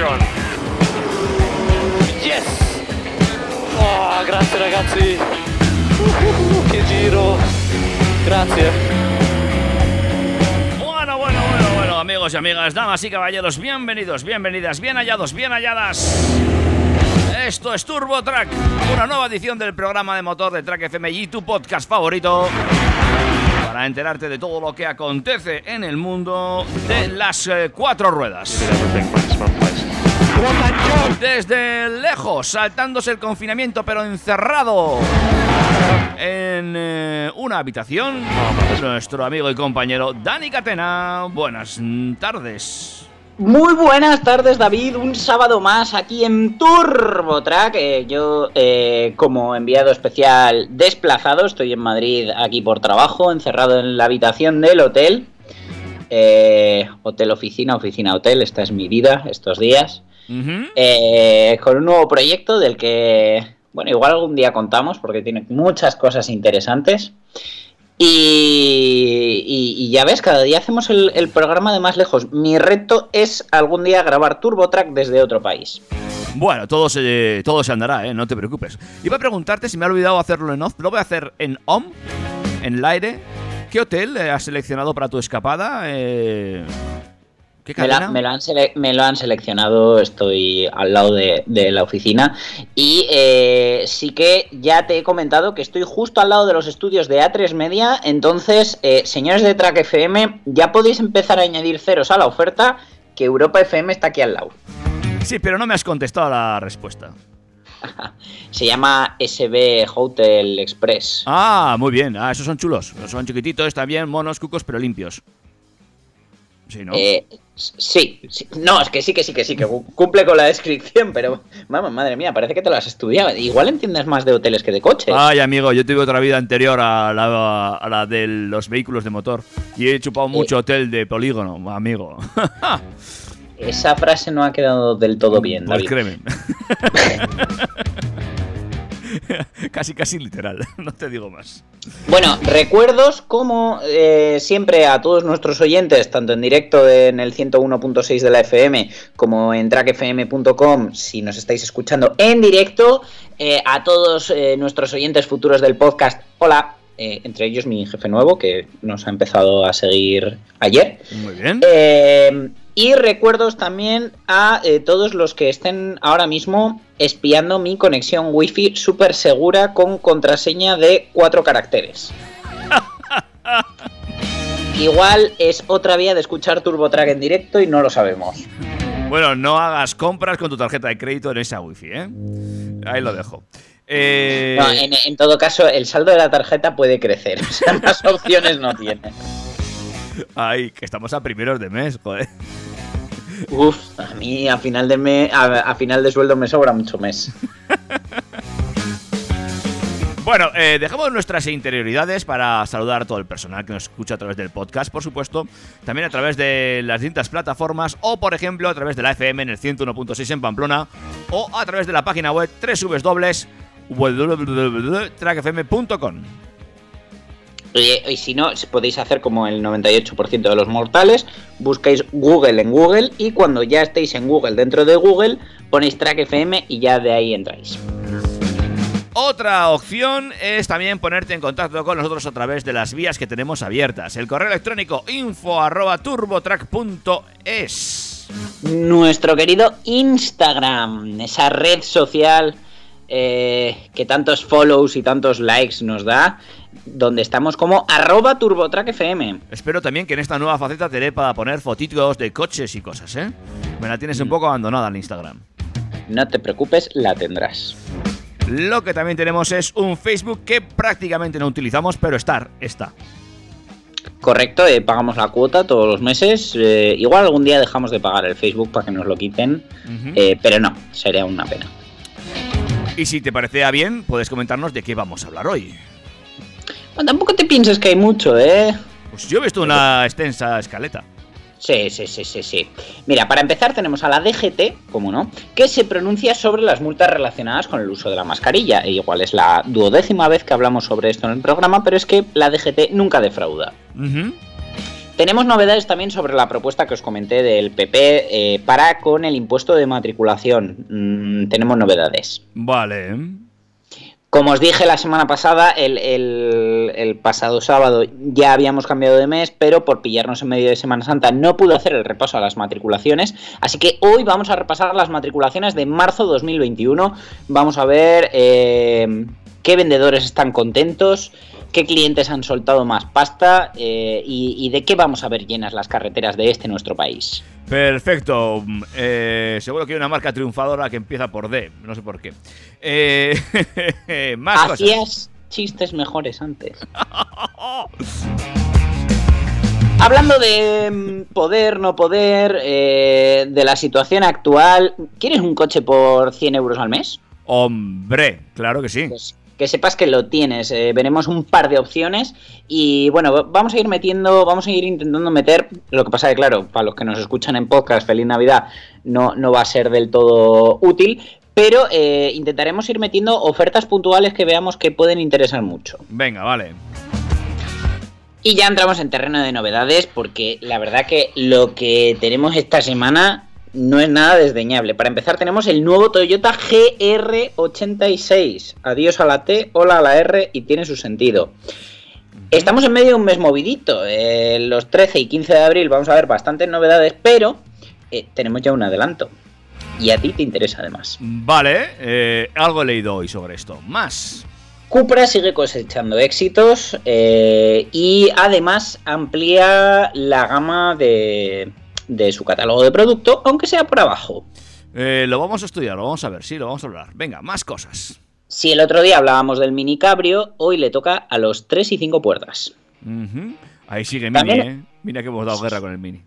Position. Yes! Oh, grazie ragazzi! Uh, che giro! Grazie! Bueno, bueno, bueno, bueno, amigos y amigas, damas y caballeros, bienvenidos, bienvenidas, bien hallados, bien halladas. Esto es Turbo Track, una nueva edición del programa de motor de Track FM y tu podcast favorito. Para enterarte de todo lo que acontece en el mundo de las eh, cuatro ruedas. Desde lejos, saltándose el confinamiento, pero encerrado en eh, una habitación, nuestro amigo y compañero Dani Catena. Buenas tardes. Muy buenas tardes, David. Un sábado más aquí en TurboTrack. Eh, yo, eh, como enviado especial desplazado, estoy en Madrid aquí por trabajo, encerrado en la habitación del hotel. Eh, hotel, oficina, oficina, hotel. Esta es mi vida estos días. Eh, con un nuevo proyecto del que, bueno, igual algún día contamos porque tiene muchas cosas interesantes. Y, y- y ya ves, cada día hacemos el, el programa de más lejos. Mi reto es algún día grabar TurboTrack desde otro país. Bueno, todo se, todo se andará, ¿eh? no te preocupes. Iba a preguntarte si me ha olvidado hacerlo en off. Lo voy a hacer en OM, en el aire. ¿Qué hotel eh, has seleccionado para tu escapada? Eh, ¿Qué Me, la- cadena? me lo han me lo han seleccionado, estoy al lado de, de la oficina. Y eh, sí que ya te he comentado que estoy justo al lado de los estudios de A3 Media. Entonces, eh, señores de Track FM, ya podéis empezar a añadir ceros a la oferta, que Europa FM está aquí al lado. Sí, pero no me has contestado la respuesta. Se llama SB Hotel Express. Ah, muy bien. Ah, esos son chulos. Son chiquititos, también monos, cucos, pero limpios. Sí, ¿no? Eh, sí, sí. no, es que sí, que sí, que sí, que cu- cumple con la descripción, pero vamos, madre mía, parece que te lo has estudiado. Igual entiendes más de hoteles que de coches. Ay, amigo, yo tuve otra vida anterior a la, a la de los vehículos de motor. Y he chupado mucho hotel de polígono, amigo. Esa frase no ha quedado del todo bien, Pues David. créeme. casi, casi literal. No te digo más. Bueno, recuerdos como eh, siempre a todos nuestros oyentes, tanto en directo en el 101.6 de la FM como en trackfm.com, si nos estáis escuchando en directo, eh, a todos eh, nuestros oyentes futuros del podcast, hola, eh, entre ellos mi jefe nuevo que nos ha empezado a seguir ayer. Muy bien. Eh, y recuerdos también a eh, todos los que estén ahora mismo espiando mi conexión wifi súper segura con contraseña de cuatro caracteres. Igual es otra vía de escuchar TurboTrack en directo y no lo sabemos. Bueno, no hagas compras con tu tarjeta de crédito en esa wifi, ¿eh? Ahí lo dejo. Eh, No, en, en todo caso, el saldo de la tarjeta puede crecer. O sea, más opciones no tiene. Ay, que estamos a primeros de mes, joder. Uf, a mí a final de mes, a, a final de sueldo me sobra mucho mes. Bueno, eh, dejamos nuestras interioridades para saludar a todo el personal que nos escucha a través del podcast, por supuesto. También a través de las distintas plataformas o, por ejemplo, a través de la FM en el 101.6 en Pamplona o a través de la página web www.trackfm.com. Y si no, podéis hacer como el 98% de los mortales, buscáis Google en Google y cuando ya estéis en Google dentro de Google, ponéis Track FM y ya de ahí entráis. Otra opción es también ponerte en contacto con nosotros a través de las vías que tenemos abiertas. El correo electrónico info arroba turbotrack.es. Nuestro querido Instagram, esa red social eh, que tantos follows y tantos likes nos da, donde estamos como arroba turbotrackfm. Espero también que en esta nueva faceta te dé para poner fotitos de coches y cosas, ¿eh? Me la tienes un poco abandonada en Instagram. No te preocupes, la tendrás. Lo que también tenemos es un Facebook que prácticamente no utilizamos, pero estar, está. Correcto, eh, pagamos la cuota todos los meses. eh, igual algún día dejamos de pagar el Facebook para que nos lo quiten, eh, pero no, sería una pena. Y si te parecía bien, puedes comentarnos de qué vamos a hablar hoy. Bueno, tampoco te pienses que hay mucho, ¿eh? Pues yo he visto una extensa escaleta. Sí, sí, sí, sí, sí. Mira, para empezar tenemos a la DGT, como no, que se pronuncia sobre las multas relacionadas con el uso de la mascarilla. E igual es la duodécima vez que hablamos sobre esto en el programa, pero es que la DGT nunca defrauda. Ujú. Tenemos novedades también sobre la propuesta que os comenté del PP eh, para con el impuesto de matriculación. Mm, tenemos novedades. Vale. Como os dije la semana pasada, el, el- el pasado sábado ya habíamos cambiado de mes, pero por pillarnos en medio de Semana Santa no pude hacer el repaso a las matriculaciones. Así que hoy vamos a repasar las matriculaciones de marzo 2021. Vamos a ver eh, qué vendedores están contentos, qué clientes han soltado más pasta eh, y, y de qué vamos a ver llenas las carreteras de este nuestro país. Perfecto. Mm, eh, seguro que hay una marca triunfadora que empieza por D. No sé por qué. Eh, más cosas. Hacías chistes mejores antes. Hablando de mm, poder, no poder, eh, de la situación actual, ¿quieres un coche por 100 euros al mes? Hombre, claro que sí. Pues que sepas que lo tienes. eh, veremos un par de opciones y bueno, va- vamos a ir metiendo, vamos a ir intentando meter. Lo que pasa que, claro, para los que nos escuchan en podcast, Feliz Navidad, no, no va a ser del todo útil. Pero eh, intentaremos ir metiendo ofertas puntuales que veamos que pueden interesar mucho. Venga, vale. Y ya entramos en terreno de novedades porque la verdad que lo que tenemos esta semana no es nada desdeñable. Para empezar tenemos el nuevo Toyota GR86. Adiós a la T, hola a la R y tiene su sentido. Estamos en medio de un mes movidito. eh, los 13 y 15 de abril vamos a ver bastantes novedades, pero eh, tenemos ya un adelanto. Y a ti te interesa además. Vale, eh, algo he leído hoy sobre esto. Más. Cupra sigue cosechando éxitos y además amplía la gama de, de su catálogo de producto, aunque sea por abajo. Eh, lo vamos a estudiar, lo vamos a ver, sí, lo vamos a hablar. Venga, más cosas. Si el otro día hablábamos del mini cabrio, hoy le toca a los 3 y 5 puertas. Ahí sigue Mini, ¿eh? Mira que hemos dado guerra con el Mini.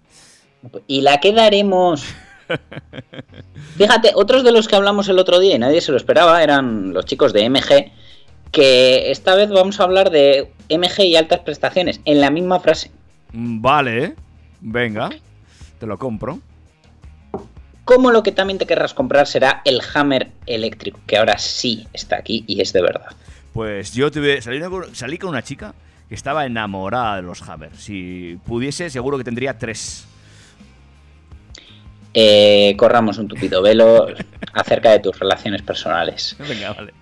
Y la quedaremos. Fíjate, otros de los que hablamos el otro día y nadie se lo esperaba eran los chicos de MG, que esta vez vamos a hablar de MG y altas prestaciones en la misma frase. Mm, Vale, venga, te lo compro. Como lo que también te querrás comprar será el Hammer eléctrico, que ahora sí está aquí y es de verdad. Pues yo tuve, salí, salí con una chica que estaba enamorada de los Hammer. Si pudiese, seguro que tendría tres. Eh, corramos un tupido velo acerca de tus relaciones personales. Venga, vale.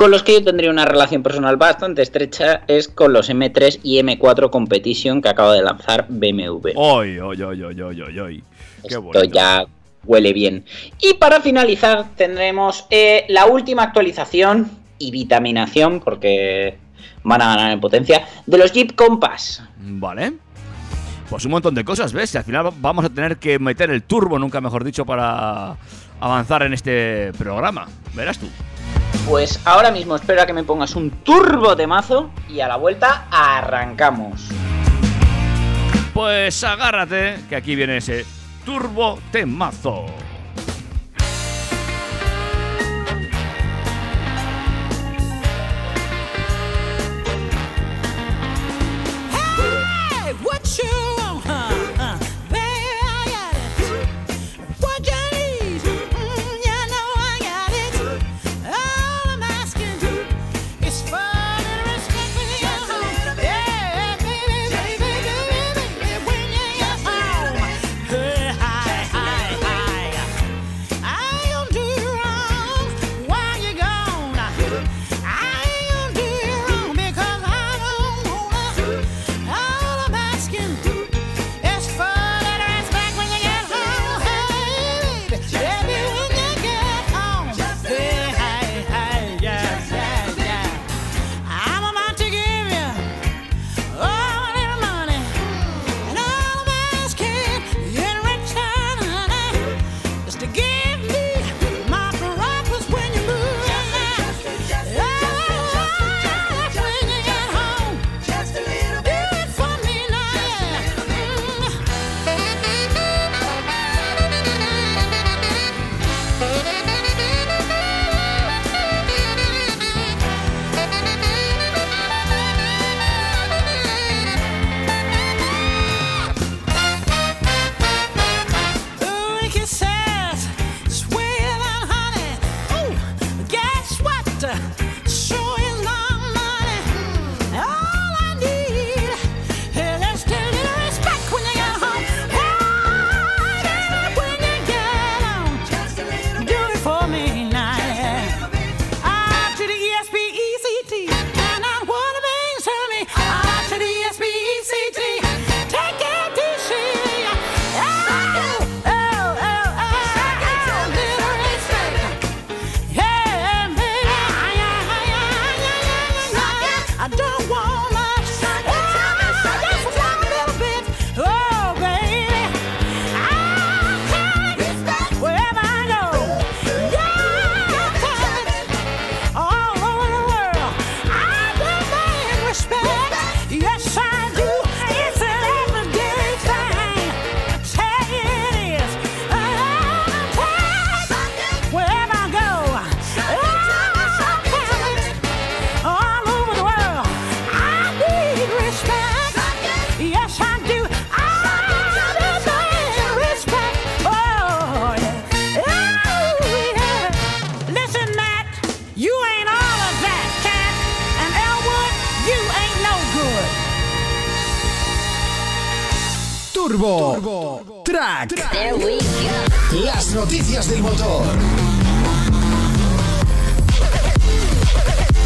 Con los que yo tendría una relación personal bastante estrecha es con los M3 y M4 Competition que acaba de lanzar BMW. Oy, oy, oy, oy, oy, oy, oy. Qué Esto bonito. ya huele bien. Y para finalizar tendremos eh, la última actualización y vitaminación, porque van a ganar en potencia, de los Jeep Compass. Vale. Pues un montón de cosas, ¿ves? Y al final vamos a tener que meter el turbo, nunca mejor dicho, para avanzar en este programa. Verás tú. Pues ahora mismo espero que me pongas un turbo de mazo y a la vuelta arrancamos. Pues agárrate, que aquí viene ese turbo temazo.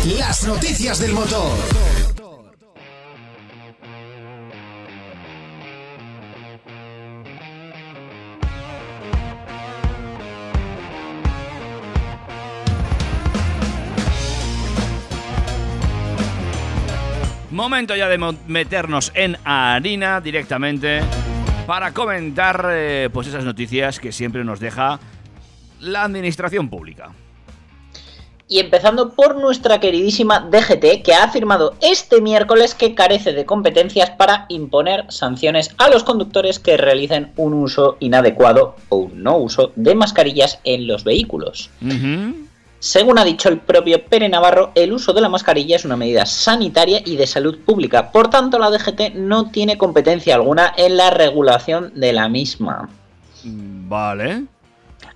Las noticias del motor. Momento ya de meternos en harina directamente para comentar eh, pues esas noticias que siempre nos deja la administración pública. Y empezando por nuestra queridísima DGT, que ha afirmado este miércoles que carece de competencias para imponer sanciones a los conductores que realicen un uso inadecuado o un no uso de mascarillas en los vehículos. Según ha dicho el propio Pere Navarro, el uso de la mascarilla es una medida sanitaria y de salud pública. Por tanto, la DGT no tiene competencia alguna en la regulación de la misma. Vale.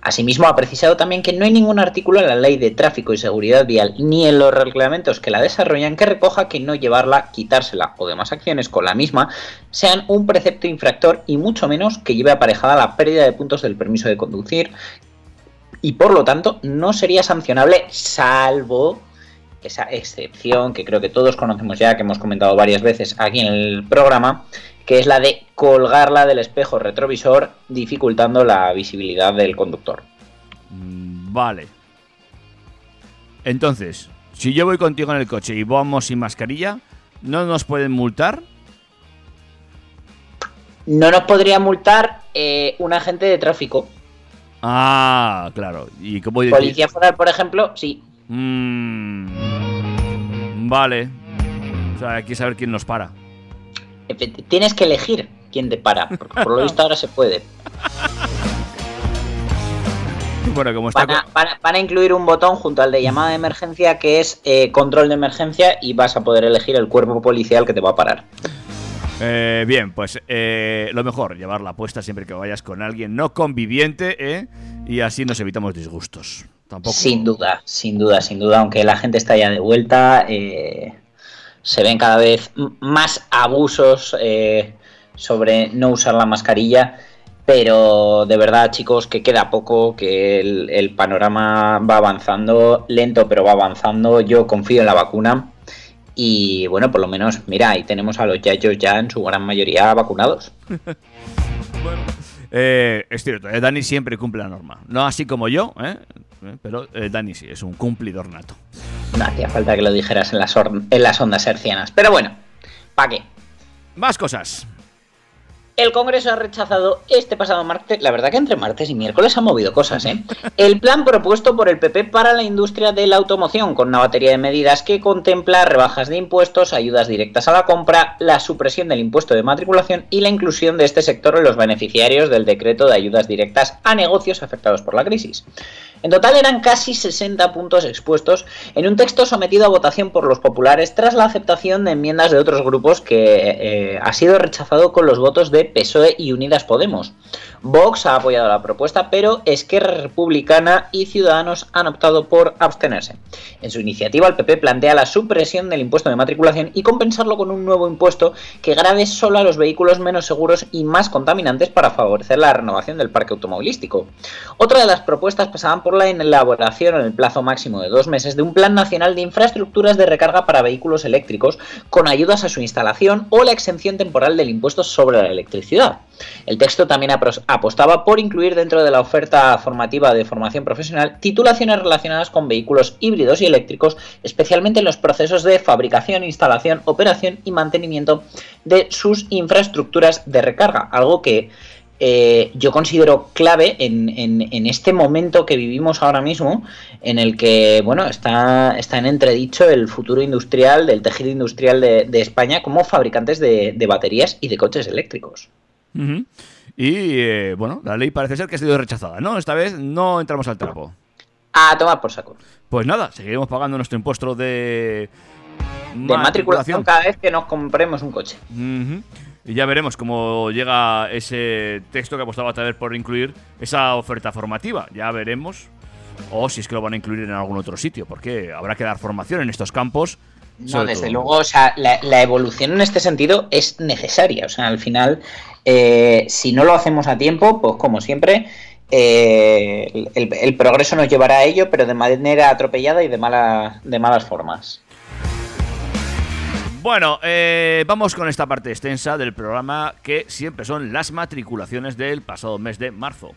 Asimismo, ha precisado también que no hay ningún artículo en la Ley de Tráfico y Seguridad Vial ni en los reglamentos que la desarrollan que recoja que no llevarla, quitársela o demás acciones con la misma sean un precepto infractor y mucho menos que lleve aparejada la pérdida de puntos del permiso de conducir. Y por lo tanto no sería sancionable salvo esa excepción que creo que todos conocemos ya, que hemos comentado varias veces aquí en el programa, que es la de colgarla del espejo retrovisor dificultando la visibilidad del conductor. Mm, Vale. Entonces, si yo voy contigo en el coche y vamos sin mascarilla, ¿no nos pueden multar? No nos podría multar eh, un agente de tráfico. Ah, claro. ¿Y cómo? Policía foral, por ejemplo, sí. Mm, vale. O sea, hay que saber quién nos para. Tienes que elegir quién te para, porque por lo visto ahora se puede. Bueno, como está... Van a, co- van a- van a incluir un botón junto al de llamada de emergencia que es eh, control de emergencia y vas a poder elegir el cuerpo policial que te va a parar. Eh, bien, pues eh, lo mejor, llevarla puesta siempre que vayas con alguien no conviviente, ¿eh? Y así nos evitamos disgustos. Tampoco... Sin duda, sin duda, sin duda, aunque la gente está ya de vuelta, eh, se ven cada vez más abusos eh, sobre no usar la mascarilla, pero de verdad chicos que queda poco, que el, panorama va avanzando, lento pero va avanzando, yo confío en la vacuna y bueno, por lo menos, mira, ahí tenemos a los yayos ya en su gran mayoría vacunados. Eh, es cierto, eh, Dani siempre cumple la norma. No así como yo, Pero Dani sí, es un cumplidor nato. No hacía falta que lo dijeras en las, ondas hercianas, pero bueno, ¿para qué? Más cosas. El Congreso ha rechazado este pasado martes, la verdad que entre martes y miércoles ha movido cosas, ¿eh? El plan propuesto por el PP para la industria de la automoción, con una batería de medidas que contempla rebajas de impuestos, ayudas directas a la compra, la supresión del impuesto de matriculación y la inclusión de este sector en los beneficiarios del decreto de ayudas directas a negocios afectados por la crisis. En total eran casi 60 puntos expuestos en un texto sometido a votación por los populares tras la aceptación de enmiendas de otros grupos que eh, ha sido rechazado con los votos de PSOE y Unidas Podemos. Vox ha apoyado la propuesta, pero Esquerra Republicana y Ciudadanos han optado por abstenerse. En su iniciativa, el PP plantea la supresión del impuesto de matriculación y compensarlo con un nuevo impuesto que grave solo a los vehículos menos seguros y más contaminantes para favorecer la renovación del parque automovilístico. Otra de las propuestas pasaban por la elaboración en el plazo máximo de dos meses de un plan nacional de infraestructuras de recarga para vehículos eléctricos con ayudas a su instalación o la exención temporal del impuesto sobre la electricidad. El texto también apostaba por incluir dentro de la oferta formativa de formación profesional titulaciones relacionadas con vehículos híbridos y eléctricos, especialmente en los procesos de fabricación, instalación, operación y mantenimiento de sus infraestructuras de recarga, algo que eh, yo considero clave en, en- en este momento que vivimos ahora mismo, en el que bueno está, está en entredicho el futuro industrial del tejido industrial de, de España como fabricantes de, de baterías y de coches eléctricos. Y eh, bueno, la ley parece ser que ha sido rechazada, ¿no? Esta vez no entramos al trapo. A tomar por saco. Pues nada, seguiremos pagando nuestro impuesto de. De matriculación cada vez que nos compremos un coche. Ujú. Y ya veremos cómo llega ese texto que apostaba tal vez por incluir esa oferta formativa. Ya veremos. O si es que lo van a incluir en algún otro sitio, porque habrá que dar formación en estos campos No, desde todo. luego, o sea, la, la evolución en este sentido es necesaria. O sea, al final, eh, si no lo hacemos a tiempo, pues como siempre, eh, el, el progreso nos llevará a ello, pero de manera atropellada y de, mala, de malas formas. Bueno, eh, vamos con esta parte extensa del programa que siempre son las matriculaciones del pasado mes de marzo.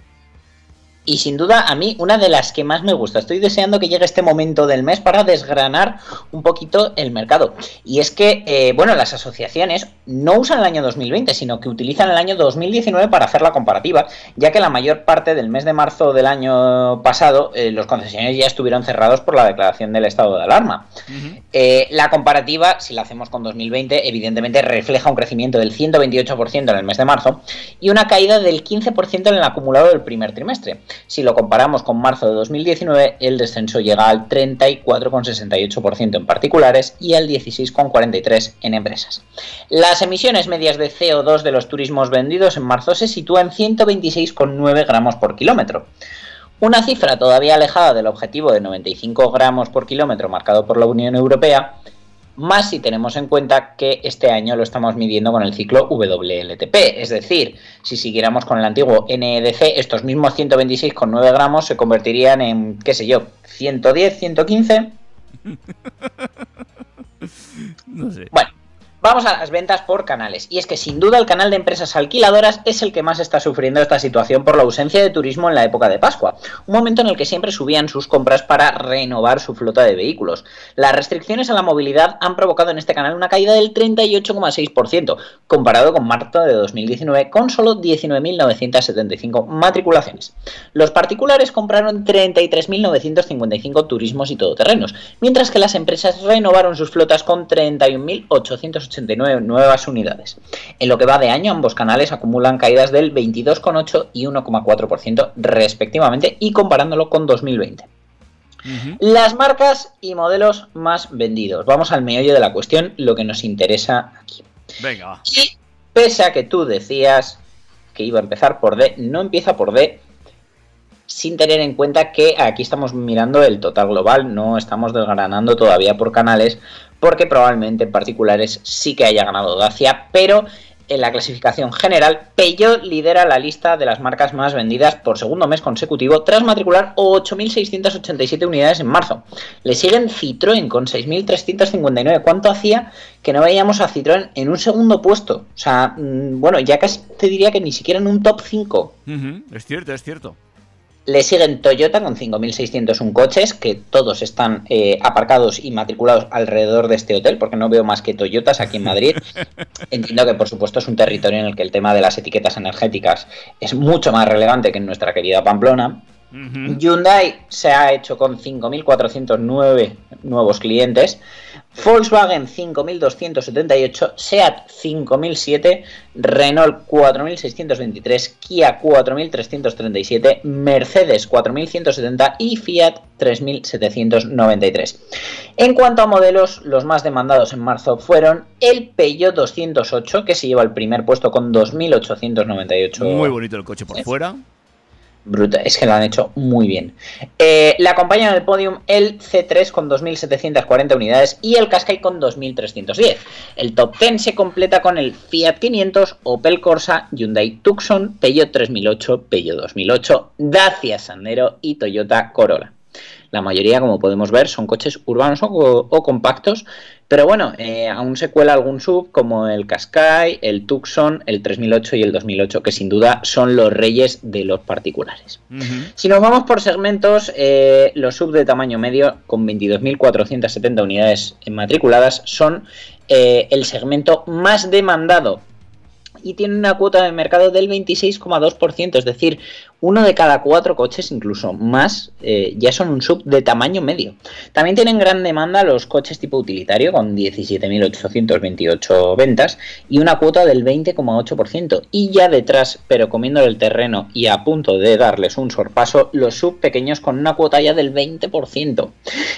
Y sin duda, a mí, una de las que más me gusta. Estoy deseando que llegue este momento del mes para desgranar un poquito el mercado. Y es que, eh, bueno, las asociaciones no usan el año 2020, sino que utilizan el año 2019 para hacer la comparativa, ya que la mayor parte del mes de marzo del año pasado, eh, los concesionarios ya estuvieron cerrados por la declaración del estado de alarma. Eh, la comparativa, si la hacemos con 2020, evidentemente refleja un crecimiento del 128% en el mes de marzo y una caída del 15% en el acumulado del primer trimestre. Si lo comparamos con marzo de 2019, el descenso llega al 34,68% en particulares y al 16,43% en empresas. Las emisiones medias de CO2 de los turismos vendidos en marzo se sitúan en 126,9 gramos por kilómetro. Una cifra todavía alejada del objetivo de 95 gramos por kilómetro marcado por la Unión Europea, más si tenemos en cuenta que este año lo estamos midiendo con el ciclo WLTP. Es decir, si siguiéramos con el antiguo NEDC, estos mismos 126,9 gramos se convertirían en, qué sé yo, 110, 115. No sé. Bueno, vamos a las ventas por canales. Y es que sin duda el canal de empresas alquiladoras es el que más está sufriendo esta situación por la ausencia de turismo en la época de Pascua, un momento en el que siempre subían sus compras para renovar su flota de vehículos. Las restricciones a la movilidad han provocado en este canal una caída del 38,6%, comparado con marzo de 2019, con solo 19.975 matriculaciones. Los particulares compraron 33.955 turismos y todoterrenos, mientras que las empresas renovaron sus flotas con 31.889 nuevas unidades. En lo que va de año, ambos canales acumulan caídas del 22,8 y 1,4% respectivamente y comparándolo con 2020. Las marcas y modelos más vendidos. Vamos al meollo de la cuestión, lo que nos interesa aquí. Venga. Y pese a que tú decías que iba a empezar por D, no empieza por D sin tener en cuenta que aquí estamos mirando el total global, no estamos desgranando todavía por canales, porque probablemente en particulares sí que haya ganado Dacia, pero en la clasificación general, Peugeot lidera la lista de las marcas más vendidas por segundo mes consecutivo tras matricular 8.687 unidades en marzo. Le siguen Citroën con 6.359. ¿Cuánto hacía que no veíamos a Citroën en un segundo puesto? O sea, mm, bueno, ya casi te diría que ni siquiera en un top 5. Ujú, Es cierto, es cierto. Le siguen Toyota con 5.601 coches, que todos están eh, aparcados y matriculados alrededor de este hotel, porque no veo más que Toyotas aquí en Madrid. Entiendo que, por supuesto, es un territorio en el que el tema de las etiquetas energéticas es mucho más relevante que en nuestra querida Pamplona. Ujú. Hyundai se ha hecho con 5.409 nuevos clientes, Volkswagen 5.278, SEAT 5.007, Renault 4.623, Kia 4.337, Mercedes 4.170 y Fiat 3.793. En cuanto a modelos, los más demandados en marzo fueron el Peugeot 208, que se lleva el primer puesto con 2.898 Muy bonito el coche por fuera. Bruta, es que lo han hecho muy bien. Eh, la acompaña en el podium el C3 con 2.740 unidades y el Qashqai con 2.310. El top 10 se completa con el Fiat 500, Opel Corsa, Hyundai Tucson, Peugeot 3008, Peugeot 2008, Dacia Sandero y Toyota Corolla. La mayoría, como podemos ver, son coches urbanos o, o compactos, pero bueno, eh, aún se cuela algún sub como el Qashqai, el Tucson, el 3008 y el 2008, que sin duda son los reyes de los particulares. Si nos vamos por segmentos, eh, los sub de tamaño medio, con 22.470 unidades matriculadas, son eh, el segmento más demandado y tiene una cuota de mercado del 26,2%, es decir, uno de cada cuatro coches, incluso más, eh, ya son un sub de tamaño medio. También tienen gran demanda los coches tipo utilitario, con 17.828 ventas y una cuota del 20,8%. Y ya detrás, pero comiendo el terreno y a punto de darles un sorpaso, los sub pequeños con una cuota ya del 20%.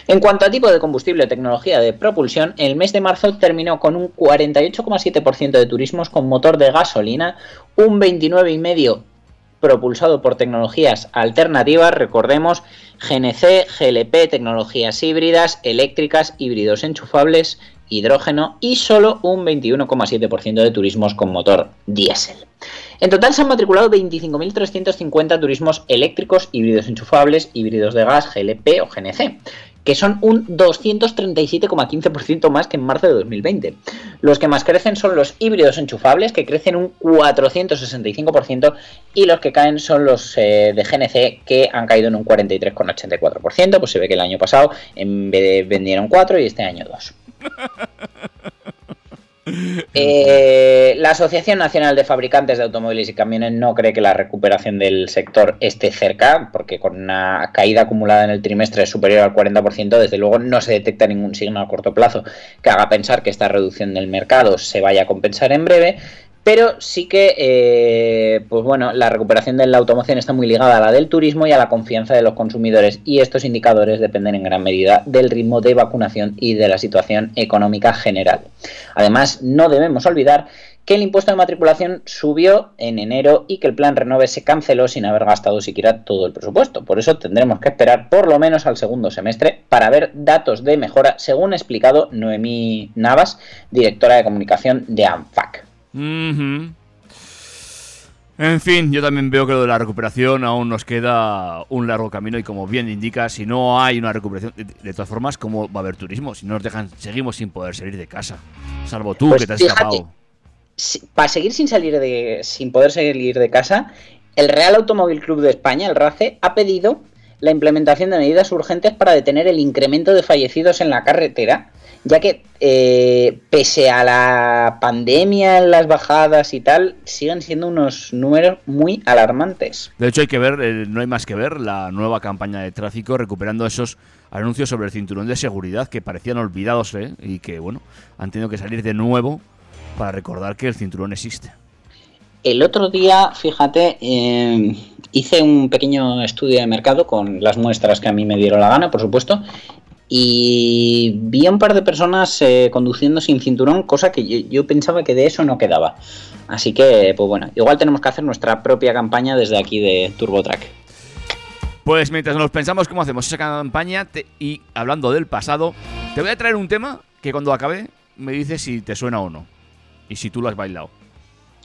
En cuanto a tipo de combustible tecnología de propulsión, el mes de marzo terminó con un 48,7% de turismos con motor de gasolina, un 29,5% propulsado por tecnologías alternativas, recordemos GNC, GLP, tecnologías híbridas, eléctricas, híbridos enchufables hidrógeno y solo un 21,7% de turismos con motor diésel. En total se han matriculado 25.350 turismos eléctricos, híbridos enchufables, híbridos de gas, GLP o GNC, que son un 237,15% más que en marzo de 2020. Los que más crecen son los híbridos enchufables, que crecen un 465%, y los que caen son los eh, de GNC, que han caído en un 43,84%. Pues se ve que el año pasado vendieron 4 y este año 2. Eh, la Asociación Nacional de Fabricantes de Automóviles y Camiones no cree que la recuperación del sector esté cerca, porque con una caída acumulada en el trimestre superior al 40%, desde luego no se detecta ningún signo a corto plazo que haga pensar que esta reducción del mercado se vaya a compensar en breve. Pero sí que, eh, pues bueno, la recuperación de la automoción está muy ligada a la del turismo y a la confianza de los consumidores y estos indicadores dependen en gran medida del ritmo de vacunación y de la situación económica general. Además, no debemos olvidar que el impuesto de matriculación subió en enero y que el plan Renove se canceló sin haber gastado siquiera todo el presupuesto. Por eso tendremos que esperar por lo menos al segundo semestre para ver datos de mejora, según ha explicado Noemí Navas, directora de comunicación de ANFAC. En fin, yo también veo que lo de la recuperación aún nos queda un largo camino y como bien indica, si no hay una recuperación, de, todas formas, ¿cómo va a haber turismo? Si no nos dejan, seguimos sin poder salir de casa. Salvo tú, Pues que te has escapado. si- para seguir sin salir de sin poder salir de casa, el Real Automóvil Club de España, el RACE, ha pedido la implementación de medidas urgentes para detener el incremento de fallecidos en la carretera, ya que eh, pese a la pandemia, las bajadas y tal, siguen siendo unos números muy alarmantes. De hecho, hay que ver, eh, no hay más que ver, la nueva campaña de tráfico recuperando esos anuncios sobre el cinturón de seguridad que parecían olvidados ¿eh? y que, bueno, han tenido que salir de nuevo para recordar que el cinturón existe. El otro día, fíjate, eh, hice un pequeño estudio de mercado con las muestras que a mí me dieron la gana, por supuesto, y vi a un par de personas eh, conduciendo sin cinturón, cosa que yo, yo pensaba que de eso no quedaba. Así que, pues bueno, igual tenemos que hacer nuestra propia campaña desde aquí de TurboTrack. Pues mientras nos pensamos cómo hacemos esa campaña te- y hablando del pasado, te voy a traer un tema que cuando acabe me dices si te suena o no. Y si tú lo has bailado.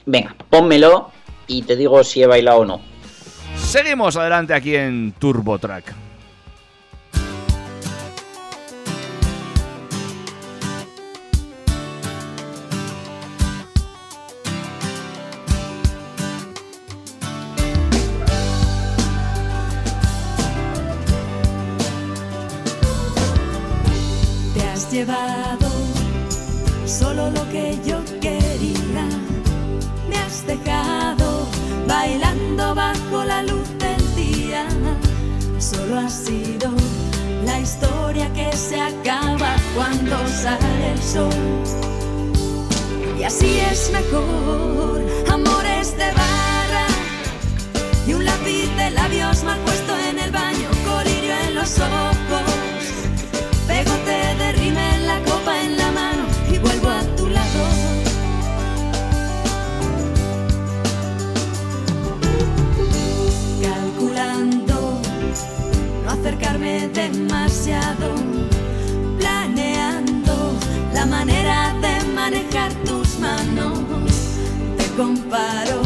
Venga, pónmelo y te digo si he bailado o no. Seguimos adelante aquí en TurboTrack. Y así es mejor, amores de barra y un lápiz de labios mal puesto en el baño, colirio en los ojos. Pegote de rime en la copa en la mano y vuelvo a tu lado. Calculando no acercarme demasiado, manejar tus manos. Te comparo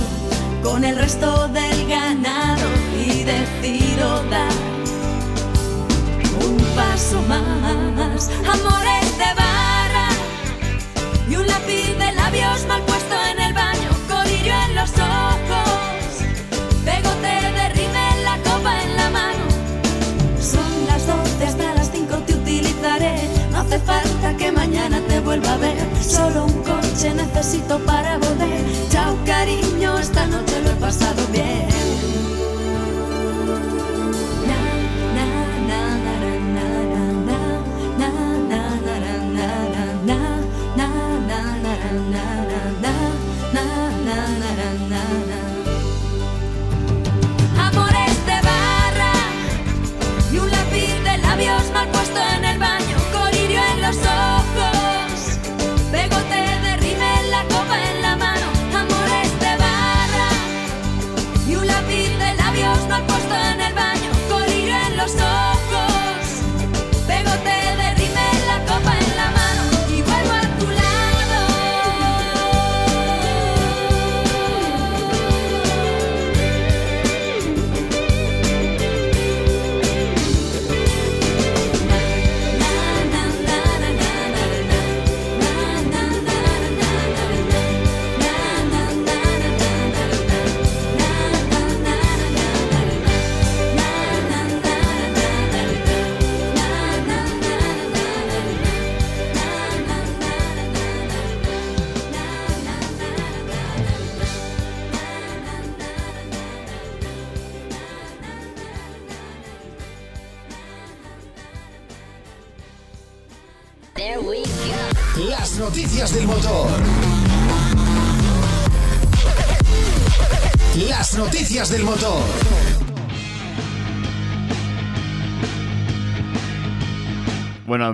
con el resto del ganado y decido dar un paso más. Amores de barra y un lápiz de labios mal puesto falta que mañana te vuelva a ver. Solo un coche necesito para volver. Chao cariño, esta noche lo he pasado bien.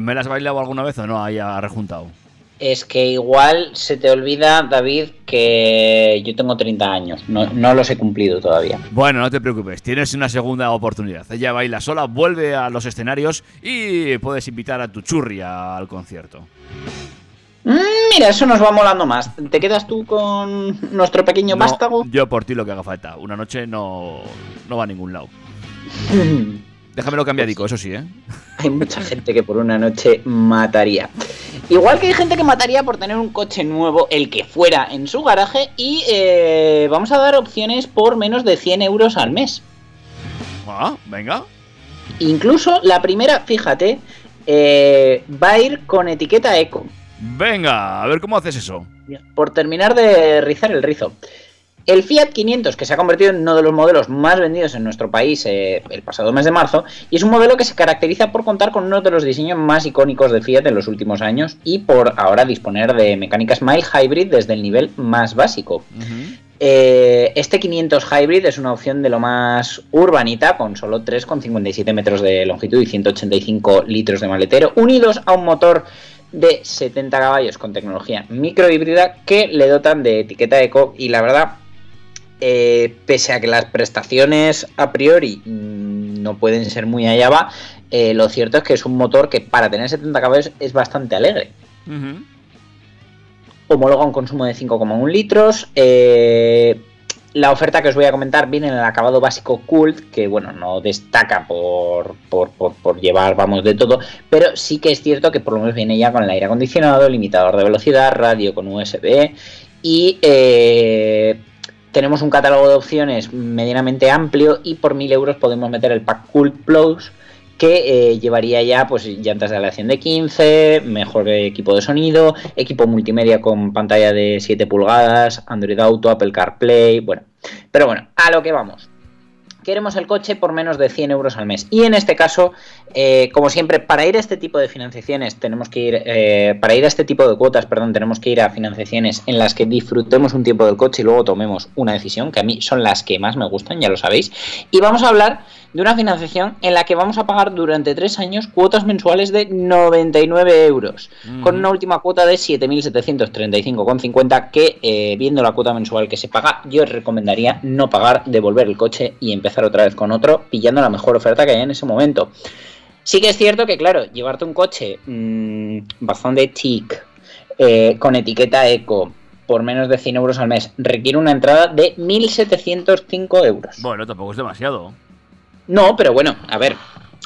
¿Me las has bailado alguna vez o no? Ahí ha rejuntado. Es que igual se te olvida, David, que yo tengo 30 años. No, no los he cumplido todavía. Bueno, no te preocupes, tienes una segunda oportunidad. Ella baila sola, vuelve a los escenarios y puedes invitar a tu churri al concierto. Mm, mira, eso nos va molando más. ¿Te quedas tú con nuestro pequeño No, vástago? yo por ti lo que haga falta. Una noche no, no va a ningún lado. Déjamelo cambiadico, eso sí, ¿eh? Hay mucha gente que por una noche mataría. Igual que hay gente que mataría por tener un coche nuevo, el que fuera, en su garaje. Y eh, vamos a dar opciones por menos de 100 euros al mes. Ah, venga. Incluso la primera, fíjate, eh, va a ir con etiqueta eco. Venga, a ver cómo haces eso. Por terminar de rizar el rizo. El Fiat 500, que se ha convertido en uno de los modelos más vendidos en nuestro país eh, el pasado mes de marzo, y es un modelo que se caracteriza por contar con uno de los diseños más icónicos de Fiat en los últimos años y por ahora disponer de mecánicas mild hybrid desde el nivel más básico. Eh, este 500 Hybrid es una opción de lo más urbanita, con solo 3,57 metros de longitud y 185 litros de maletero, unidos a un motor de 70 caballos con tecnología microhíbrida que le dotan de etiqueta eco y la verdad, eh, pese a que las prestaciones a priori mm, no pueden ser muy allá va, eh, lo cierto es que es un motor que para tener 70 caballos es bastante alegre homologa un consumo de 5,1 litros. eh, la oferta que os voy a comentar viene en el acabado básico Cult, que bueno, no destaca por, por, por- por llevar, vamos, de todo, pero sí que es cierto que por lo menos viene ya con el aire acondicionado, limitador de velocidad, radio con USB y eh, tenemos un catálogo de opciones medianamente amplio y por 1000 euros podemos meter el pack Cult Plus que eh, llevaría ya pues llantas de aleación de 15, mejor equipo de sonido, equipo multimedia con pantalla de 7 pulgadas, Android Auto, Apple CarPlay, bueno. Pero bueno, a lo que vamos. Queremos el coche por menos de 100 euros al mes. Y en este caso, eh, como siempre, para ir a este tipo de financiaciones tenemos que ir, eh, para ir a este tipo de cuotas, perdón, tenemos que ir a financiaciones en las que disfrutemos un tiempo del coche y luego tomemos una decisión, que a mí son las que más me gustan, ya lo sabéis. Y vamos a hablar de una financiación en la que vamos a pagar durante tres años cuotas mensuales de 99 euros, con una última cuota de 7.735,50 que, eh, viendo la cuota mensual que se paga, yo recomendaría no pagar, devolver el coche y empezar otra vez con otro, pillando la mejor oferta que haya en ese momento. Sí que es cierto que, claro, llevarte un coche mm, bastante chic, eh, con etiqueta eco, por menos de 100 euros al mes, requiere una entrada de 1.705 euros. Bueno, tampoco es demasiado. No, pero bueno, a ver,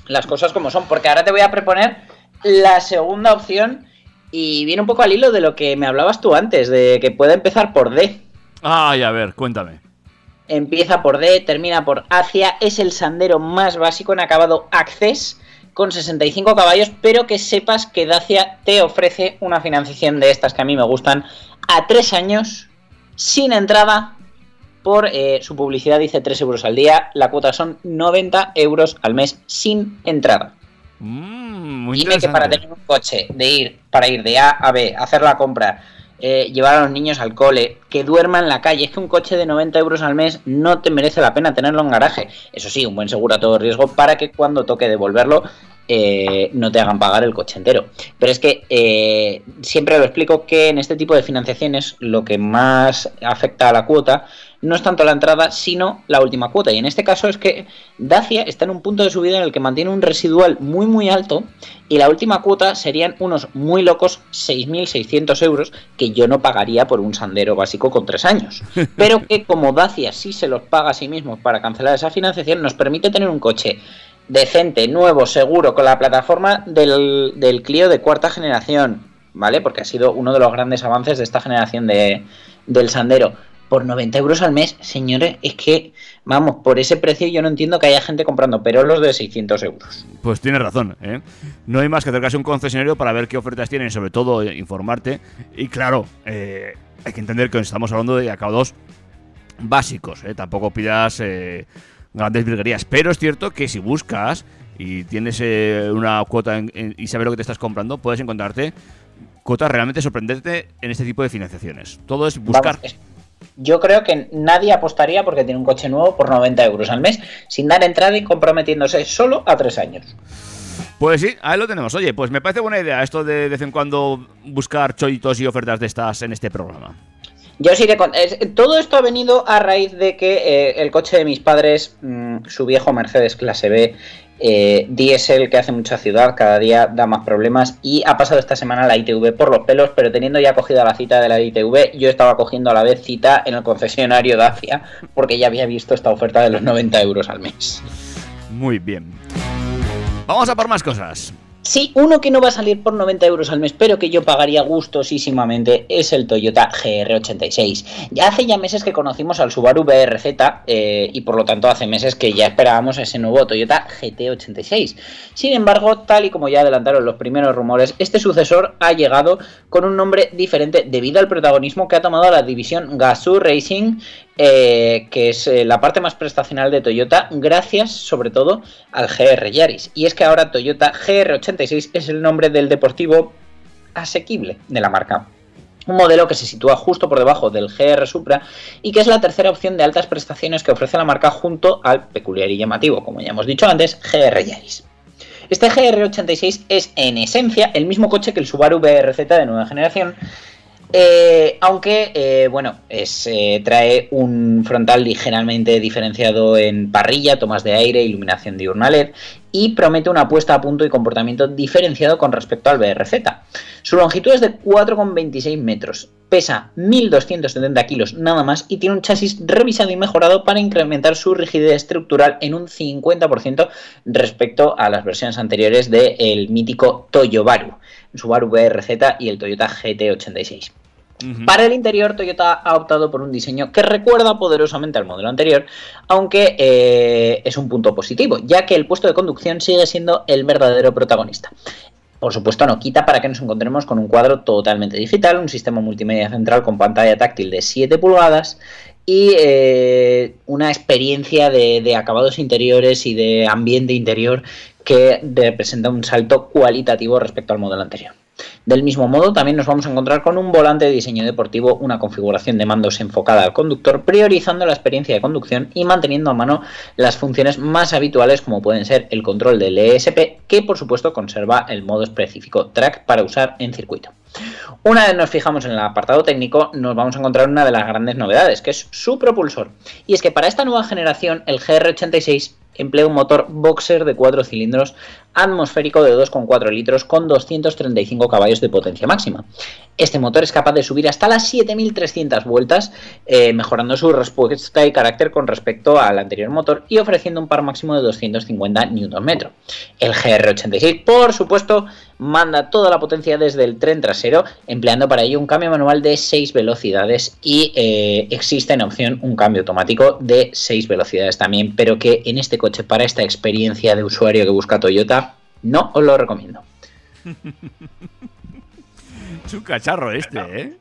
las cosas como son, porque ahora te voy a proponer la segunda opción y viene un poco al hilo de lo que me hablabas tú antes, de que pueda empezar por D. Ay, a ver, cuéntame. Empieza por D, termina por Acia, es el sandero más básico en acabado Access con 65 caballos, pero que sepas que Dacia te ofrece una financiación de estas que a mí me gustan a 3 años sin entrada por eh, su publicidad dice 3 euros al día, la cuota son 90 euros al mes sin entrada. Mm, muy Dime que para tener un coche, de ir, para ir de A a B, hacer la compra, eh, llevar a los niños al cole, que duerma en la calle, es que un coche de 90 euros al mes no te merece la pena tenerlo en garaje. Eso sí, un buen seguro a todo riesgo para que cuando toque devolverlo eh, no te hagan pagar el coche entero. Pero es que eh, siempre lo explico que en este tipo de financiaciones lo que más afecta a la cuota no es tanto la entrada, sino la última cuota. Y en este caso es que Dacia está en un punto de su vida en el que mantiene un residual muy muy alto y la última cuota serían unos muy locos 6.600 euros que yo no pagaría por un sandero básico con tres años. Pero que como Dacia sí se los paga a sí mismo para cancelar esa financiación, nos permite tener un coche decente, nuevo, seguro, con la plataforma del, del Clio de cuarta generación, ¿vale? Porque ha sido uno de los grandes avances de esta generación de, del Sandero. Por 90 euros al mes, señores, es que, vamos, por ese precio yo no entiendo que haya gente comprando perolos de 600 euros. Pues tienes razón, ¿eh? No hay más que acercarse a un concesionario para ver qué ofertas tienen, sobre todo eh, informarte. Y claro, eh, hay que entender que estamos hablando de acabados básicos, ¿eh? Tampoco pidas eh, grandes virguerías. Pero es cierto que si buscas y tienes una cuota en- en- y sabes lo que te estás comprando, puedes encontrarte cuotas realmente sorprendentes en este tipo de financiaciones. Todo es buscar. Vamos, es- yo creo que nadie apostaría porque tiene un coche nuevo por 90 euros al mes, sin dar entrada y comprometiéndose solo a tres años. Pues sí, ahí lo tenemos. Oye, pues me parece buena idea esto de de vez en cuando buscar chollitos y ofertas de estas en este programa. Yo os iré con- todo esto ha venido a raíz de que eh, el coche de mis padres, mm, su viejo Mercedes clase B, eh, diésel que hace mucha ciudad, cada día da más problemas y ha pasado esta semana la ITV por los pelos, pero teniendo ya cogida la cita de la ITV, yo estaba cogiendo a la vez cita en el concesionario Dacia porque ya había visto esta oferta de los 90 euros al mes. Muy bien. Vamos a por más cosas. Sí, uno que no va a salir por 90 euros al mes, pero que yo pagaría gustosísimamente, es el Toyota GR86. Ya hace ya meses que conocimos al Subaru BRZ eh, y por lo tanto hace meses que ya esperábamos ese nuevo Toyota GT86. Sin embargo, tal y como ya adelantaron los primeros rumores, este sucesor ha llegado con un nombre diferente debido al protagonismo que ha tomado la división Gazoo Racing eh, que es eh, la parte más prestacional de Toyota, gracias sobre todo al GR Yaris. Y es que ahora Toyota GR86 es el nombre del deportivo asequible de la marca. Un modelo que se sitúa justo por debajo del GR Supra y que es la tercera opción de altas prestaciones que ofrece la marca junto al peculiar y llamativo, como ya hemos dicho antes, GR Yaris. Este GR86 es en esencia el mismo coche que el Subaru BRZ de nueva generación, eh, aunque, eh, bueno, eh, trae un frontal ligeramente diferenciado en parrilla, tomas de aire, iluminación diurna LED y promete una puesta a punto y comportamiento diferenciado con respecto al BRZ. Su longitud es de 4,26 metros, pesa 1.270 kilos nada más y tiene un chasis revisado y mejorado para incrementar su rigidez estructural en un 50% respecto a las versiones anteriores del mítico Toyobaru, Subaru BRZ y el Toyota GT86. Para el interior, Toyota ha optado por un diseño que recuerda poderosamente al modelo anterior, aunque eh, es un punto positivo, ya que el puesto de conducción sigue siendo el verdadero protagonista. Por supuesto, no quita para que nos encontremos con un cuadro totalmente digital, un sistema multimedia central con pantalla táctil de 7 pulgadas y eh, una experiencia de acabados interiores y de ambiente interior que representa un salto cualitativo respecto al modelo anterior. Del mismo modo, también nos vamos a encontrar con un volante de diseño deportivo, una configuración de mandos enfocada al conductor, priorizando la experiencia de conducción y manteniendo a mano las funciones más habituales como pueden ser el control del ESP, que por supuesto conserva el modo específico track para usar en circuito. Una vez nos fijamos en el apartado técnico, nos vamos a encontrar una de las grandes novedades, que es su propulsor. Y es que para esta nueva generación, el GR86 emplea un motor boxer de 4 cilindros atmosférico de 2,4 litros con 235 caballos de potencia máxima. Este motor es capaz de subir hasta las 7300 vueltas, eh, mejorando su respuesta y carácter con respecto al anterior motor y ofreciendo un par máximo de 250 Nm. El GR86, por supuesto, manda toda la potencia desde el tren trasero, empleando para ello un cambio manual de 6 velocidades y eh, existe en opción un cambio automático de 6 velocidades también, pero que en este coche, para esta experiencia de usuario que busca Toyota, no os lo recomiendo. Es un cacharro este, ¿eh?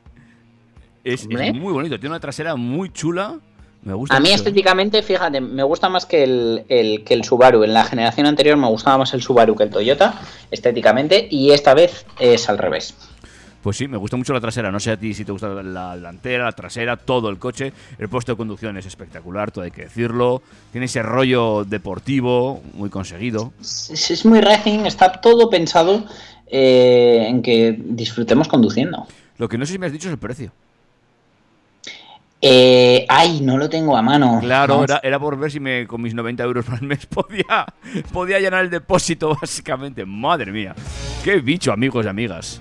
Es, muy bonito, tiene una trasera muy chula. Me gusta A mí mucho. estéticamente, fíjate, me gusta más que el, el- que el Subaru. En la generación anterior me gustaba más el Subaru que el Toyota, estéticamente, y esta vez es al revés. Pues sí, me gusta mucho la trasera. No sé a ti si te gusta la delantera, la trasera, todo el coche. El puesto de conducción es espectacular, todo hay que decirlo. Tiene ese rollo deportivo muy conseguido. Es, es muy racing, está todo pensado eh, en que disfrutemos conduciendo. Lo que no sé si me has dicho es el precio. Eh, ay, no lo tengo a mano. Claro, era, era por ver si me con mis 90 euros al mes podía, podía llenar el depósito, básicamente. Madre mía. Qué bicho, amigos y amigas.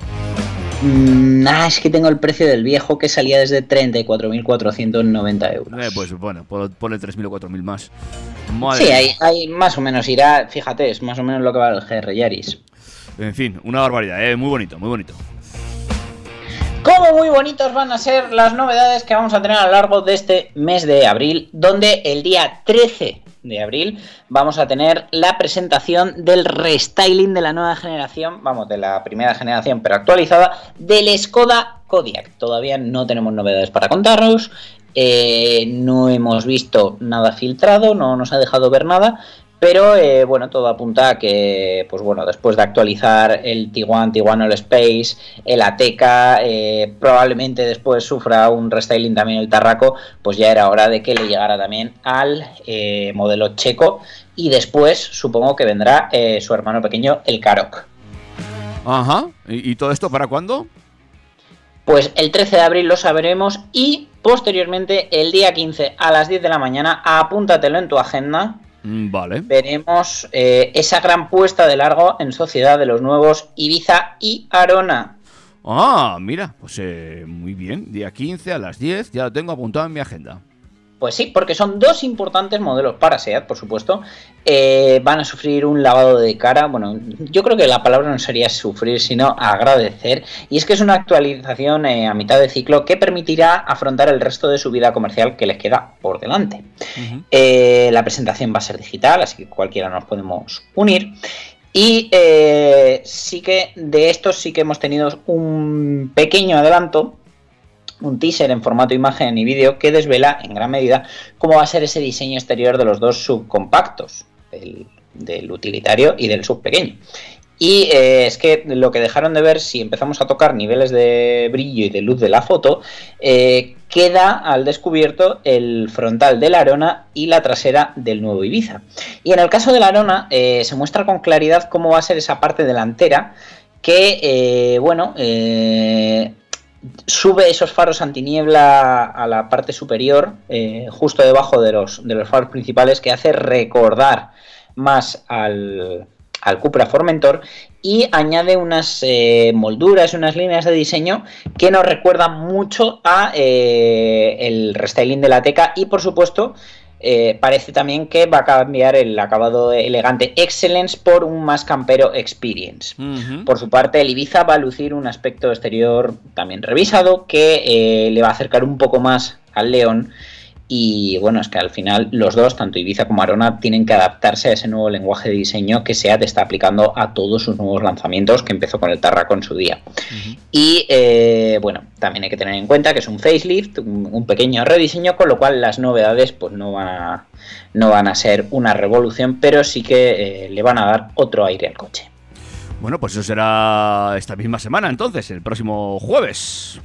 Mm, ah, es que tengo el precio del viejo que salía desde 34.490 euros. Eh, pues bueno, pon- ponle 3.000 o 4.000 más. Madre Sí, hay, hay más o menos irá, fíjate, es más o menos lo que vale el GR Yaris. En fin, una barbaridad, eh, muy bonito, muy bonito. Como muy bonitos van a ser las novedades que vamos a tener a lo largo de este mes de abril, donde el día 13 de abril vamos a tener la presentación del restyling de la nueva generación, vamos, de la primera generación pero actualizada, del Skoda Kodiaq. Todavía no tenemos novedades para contaros, eh, no hemos visto nada filtrado, no nos ha dejado ver nada, Pero eh, bueno, todo apunta a que, pues bueno, después de actualizar el Tiguan, Tiguan All Space, el Ateca, eh, probablemente después sufra un restyling también el Tarraco, pues ya era hora de que le llegara también al eh, modelo checo y después supongo que vendrá su hermano pequeño, el Karok. Ajá. ¿Y, y todo esto para cuándo? Pues el 13 de abril lo sabremos y posteriormente el día 15 a las 10 de la mañana, apúntatelo en tu agenda, Vale. veremos eh, esa gran puesta de largo en sociedad de los nuevos Ibiza y Arona. Ah, mira, pues eh, muy bien. Día 15 a las 10, ya lo tengo apuntado en mi agenda. Pues sí, porque son dos importantes modelos para SEAT, por supuesto. Eh, van a sufrir un lavado de cara. Bueno, yo creo que la palabra no sería sufrir, sino agradecer. Y es que es una actualización eh, a mitad de ciclo que permitirá afrontar el resto de su vida comercial que les queda por delante. Eh, la presentación va a ser digital, así que cualquiera nos podemos unir. Y sí que de estos sí que hemos tenido un pequeño adelanto un teaser en formato imagen y vídeo que desvela en gran medida cómo va a ser ese diseño exterior de los dos subcompactos, del, utilitario y del subpequeño. Y eh, es que lo que dejaron de ver, si empezamos a tocar niveles de brillo y de luz de la foto, eh, queda al descubierto el frontal de la Arona y la trasera del nuevo Ibiza. Y en el caso de la Arona eh, se muestra con claridad cómo va a ser esa parte delantera que, bueno, sube esos faros antiniebla a la parte superior, eh, justo debajo de los, de los faros principales, que hace recordar más al, al Cupra Formentor y añade unas eh, molduras, unas líneas de diseño que nos recuerdan mucho a eh, el restyling de la Teca y por supuesto eh, parece también que va a cambiar el acabado elegante Excellence por un más campero Experience. Por su parte, el Ibiza va a lucir un aspecto exterior también revisado que eh, le va a acercar un poco más al León. Y bueno, es que al final los dos, tanto Ibiza como Arona, tienen que adaptarse a ese nuevo lenguaje de diseño que SEAT está aplicando a todos sus nuevos lanzamientos, que empezó con el Tarraco en su día. Y eh, bueno, también hay que tener en cuenta que es un facelift, un, un pequeño rediseño, con lo cual las novedades pues no van a, no van a ser una revolución, pero sí que eh, le van a dar otro aire al coche. Bueno, pues eso será esta misma semana entonces, el próximo jueves.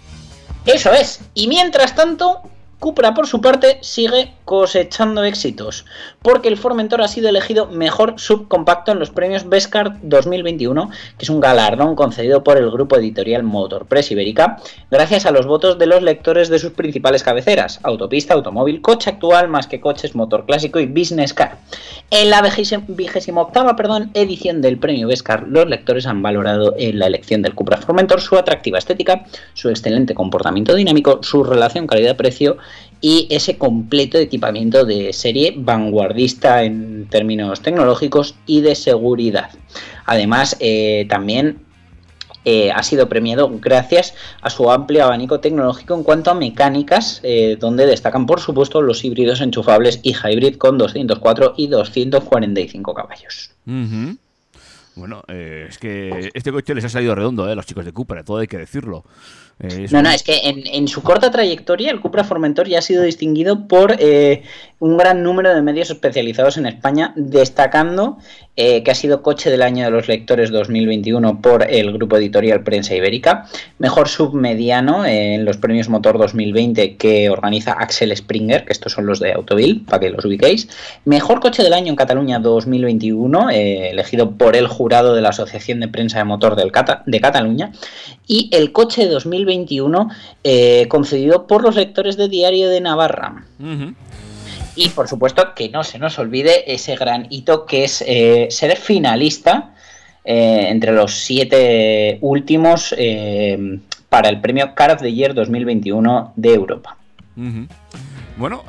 Eso es. Y mientras tanto, Cupra por su parte sigue cosechando éxitos, porque el Formentor ha sido elegido mejor subcompacto en los premios Bestcard 2021, que es un galardón concedido por el grupo editorial Motorpress Ibérica, gracias a los votos de los lectores de sus principales cabeceras, autopista, automóvil, coche actual, más que coches, motor clásico y business car. En la vigésima octava perdón, edición del premio Bestcard, los lectores han valorado en la elección del Cupra Formentor su atractiva estética, su excelente comportamiento dinámico, su relación calidad-precio y ese completo equipamiento de serie vanguardista en términos tecnológicos y de seguridad. Además, eh, también eh, ha sido premiado gracias a su amplio abanico tecnológico en cuanto a mecánicas, eh, donde destacan por supuesto los híbridos enchufables y hybrid con 204 y 245 caballos. Bueno, eh, es que este coche les ha salido redondo, a los chicos de Cupra, todo hay que decirlo. Eh, No, un- no, es que en, en su corta trayectoria el Cupra Formentor ya ha sido distinguido por eh, un gran número de medios especializados en España, destacando eh, que ha sido coche del año de los lectores 2021 por el grupo editorial Prensa Ibérica, mejor submediano en los premios Motor 2020 que organiza Axel Springer, que estos son los de Autovil, para que los ubiquéis, mejor coche del año en Cataluña 2021, eh, elegido por el jurado de la Asociación de Prensa de Motor del Cata- de Cataluña, y el coche de 2021 eh, concedido por los lectores de Diario de Navarra. Y por supuesto que no se nos olvide ese gran hito que es eh, ser finalista eh, entre los siete últimos para el premio Car of the Year 2021 de Europa. Bueno,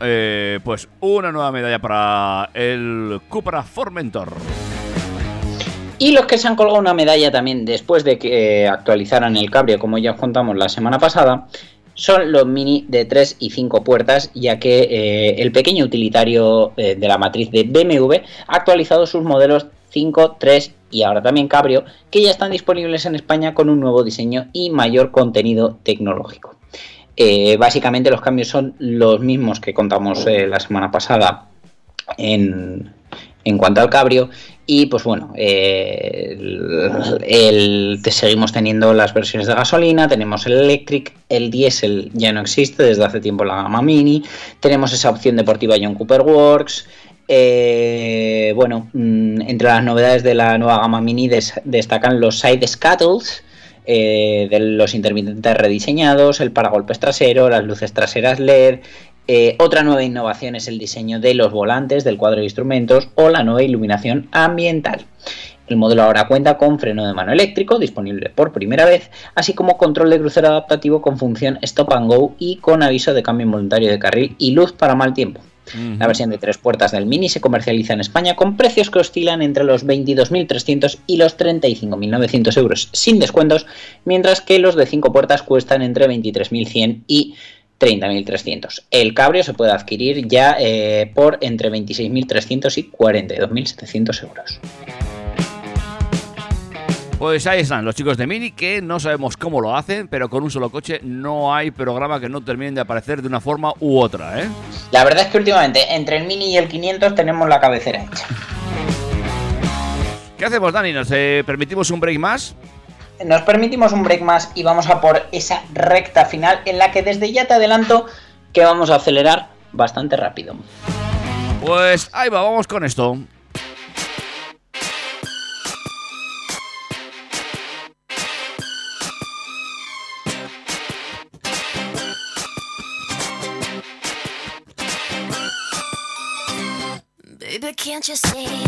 pues una nueva medalla para el Cupra Formentor. Y los que se han colgado una medalla también después de que eh, actualizaran el cabrio, como ya os contamos la semana pasada, son los Mini de 3 y 5 puertas, ya que eh, el pequeño utilitario eh, de la matriz de BMW ha actualizado sus modelos 5, 3 y ahora también cabrio, que ya están disponibles en España con un nuevo diseño y mayor contenido tecnológico. Básicamente los cambios son los mismos que contamos la semana pasada en, en cuanto al cabrio. Y pues bueno, eh, el- el- seguimos teniendo las versiones de gasolina, tenemos el electric, el diésel ya no existe desde hace tiempo la gama mini, tenemos esa opción deportiva John Cooper Works. eh, bueno, mm, entre las novedades de la nueva gama mini des- destacan los side scuttles, eh, de los intermitentes rediseñados, el paragolpes trasero, las luces traseras LED. Eh, otra nueva innovación es el diseño de los volantes del cuadro de instrumentos o la nueva iluminación ambiental. El modelo ahora cuenta con freno de mano eléctrico disponible por primera vez, así como control de crucero adaptativo con función stop and go y con aviso de cambio involuntario de carril y luz para mal tiempo. La versión de tres puertas del Mini se comercializa en España con precios que oscilan entre los 22.300 y los 35.900 euros sin descuentos, mientras que los de cinco puertas cuestan entre 23.100 y 30.300. El cabrio se puede adquirir ya eh, por entre 26.300 y 42.700 euros. Pues ahí están los chicos de Mini que no sabemos cómo lo hacen, pero con un solo coche no hay programa que no terminen de aparecer de una forma u otra, ¿eh? La verdad es que últimamente entre el Mini y el 500 tenemos la cabecera hecha. ¿Qué hacemos, Dani? ¿Nos eh, permitimos un break más? Nos permitimos un break más y vamos a por esa recta final en la que desde ya te adelanto que vamos a acelerar bastante rápido. Pues ahí va, vamos con esto. Baby, can't you see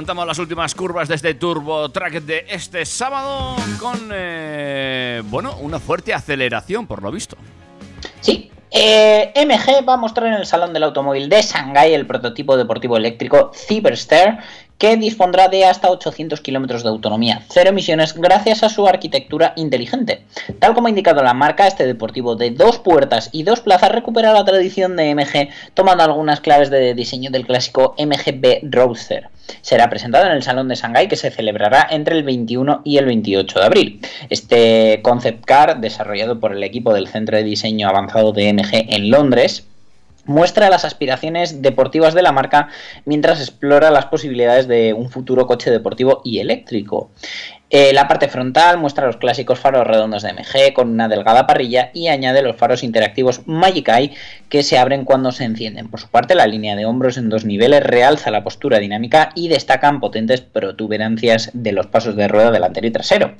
Afrontamos las últimas curvas de este Turbo Track de este sábado con, eh, bueno, una fuerte aceleración, por lo visto. Sí. eh, MG va a mostrar en el Salón del Automóvil de Shanghái el prototipo deportivo eléctrico Cyberster, que dispondrá de hasta 800 kilómetros de autonomía, cero emisiones, gracias a su arquitectura inteligente. Tal como ha indicado la marca, este deportivo de dos puertas y dos plazas recupera la tradición de MG, tomando algunas claves de diseño del clásico MGB Roadster. Será presentado en el Salón de Shanghái que se celebrará entre el 21 y el 28 de abril. Este concept car, desarrollado por el equipo del Centro de Diseño Avanzado de MG en Londres, muestra las aspiraciones deportivas de la marca mientras explora las posibilidades de un futuro coche deportivo y eléctrico. Eh, la parte frontal muestra los clásicos faros redondos de MG con una delgada parrilla y añade los faros interactivos Magic Eye que se abren cuando se encienden. Por su parte, la línea de hombros en dos niveles realza la postura dinámica y destacan potentes protuberancias de los pasos de rueda delantero y trasero.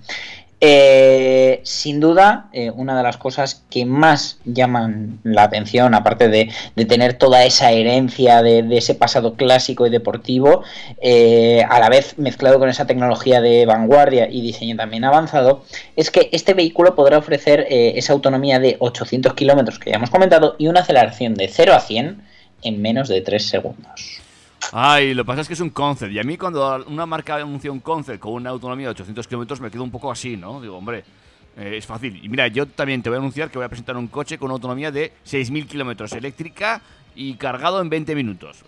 Eh, sin duda, eh, una de las cosas que más llaman la atención, aparte de, tener toda esa herencia de, ese pasado clásico y deportivo, eh, a la vez mezclado con esa tecnología de vanguardia y diseño también avanzado, es que este vehículo podrá ofrecer esa autonomía de 800 kilómetros que ya hemos comentado y una aceleración de 0 a 100 en menos de 3 segundos. Ay, lo que pasa es que es un concept. Y a mí cuando una marca anuncia un concept con una autonomía de 800 kilómetros me quedo un poco así, ¿no? Digo, hombre, eh, es fácil. Y mira, yo también te voy a anunciar que voy a presentar un coche con una autonomía de 6.000 kilómetros eléctrica y cargado en 20 minutos.